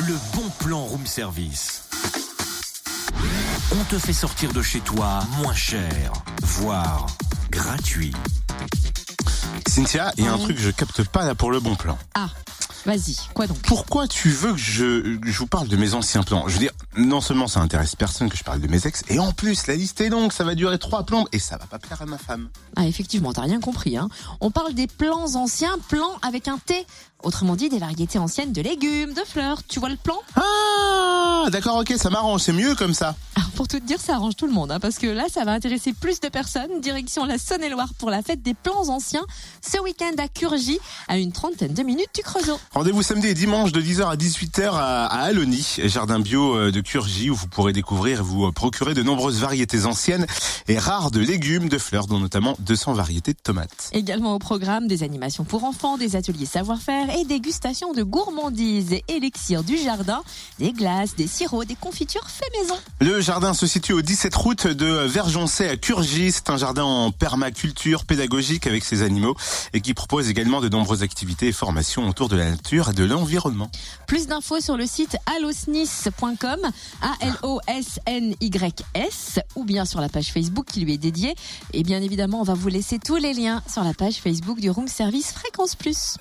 le bon plan room service. On te fait sortir de chez toi moins cher, voire gratuit. Cynthia, il y a un truc que je capte pas là pour le bon plan. Ah, vas-y, quoi donc? Pourquoi tu veux que je, je vous parle de mes anciens plans? Je veux dire, non seulement ça intéresse personne que je parle de mes ex, et en plus la liste est longue, ça va durer trois plombes et ça va pas plaire à ma femme. Ah, effectivement, t'as rien compris. Hein. On parle des plans anciens, plans avec un T. Autrement dit, des variétés anciennes de légumes, de fleurs. Tu vois le plan? Ah, d'accord, ok, ça m'arrange, c'est mieux comme ça. Alors, pour tout te dire, ça arrange tout le monde, hein, parce que là, ça va intéresser plus de personnes. Direction la Saône-et-Loire pour la fête des plans anciens, ce week-end à Curgy, à une trentaine de minutes du Creusot. Rendez-vous samedi et dimanche de 10h à 18h à, à Aloni, jardin bio euh, de Curgy, où vous pourrez découvrir et vous euh, procurer de nombreuses variétés anciennes et rares de légumes, de fleurs, dont notamment 200 variétés de tomates. Également au programme des animations pour enfants, des ateliers savoir-faire et dégustation de gourmandises et élixirs du jardin, des glaces, des sirops, des confitures fait maison. Le jardin se situe au 17 route de Vergencey à Curgy. C'est un jardin en permaculture pédagogique avec ses animaux et qui propose également de nombreuses activités et formations autour de la nature et de l'environnement. Plus d'infos sur le site allosnis.com, A-L-O-S-N-Y-S, ou bien sur la page Facebook qui lui est dédiée. Et bien évidemment, on va vous laisser tous les liens sur la page Facebook du Room Service Fréquence Plus.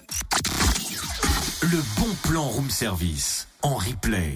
Le bon plan room service en replay.